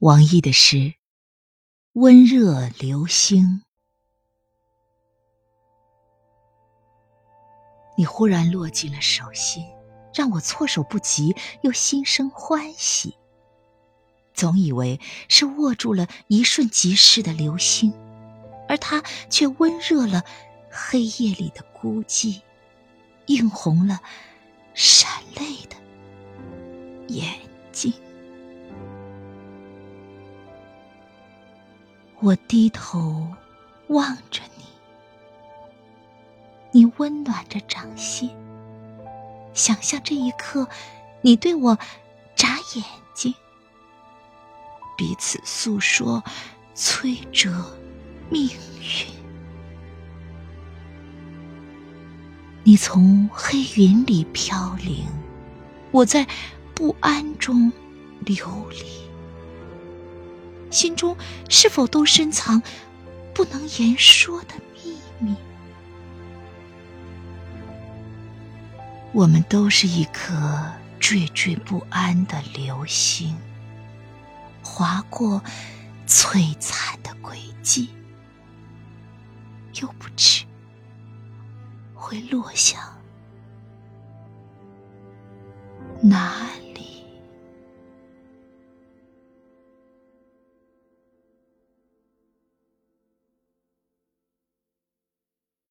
王毅的诗《温热流星》，你忽然落进了手心，让我措手不及，又心生欢喜。总以为是握住了一瞬即逝的流星，而它却温热了黑夜里的孤寂，映红了闪泪的眼睛。我低头望着你，你温暖着掌心，想象这一刻，你对我眨眼睛，彼此诉说摧折命运。你从黑云里飘零，我在不安中流离。心中是否都深藏不能言说的秘密？我们都是一颗惴惴不安的流星，划过璀璨的轨迹，又不知会落向哪里。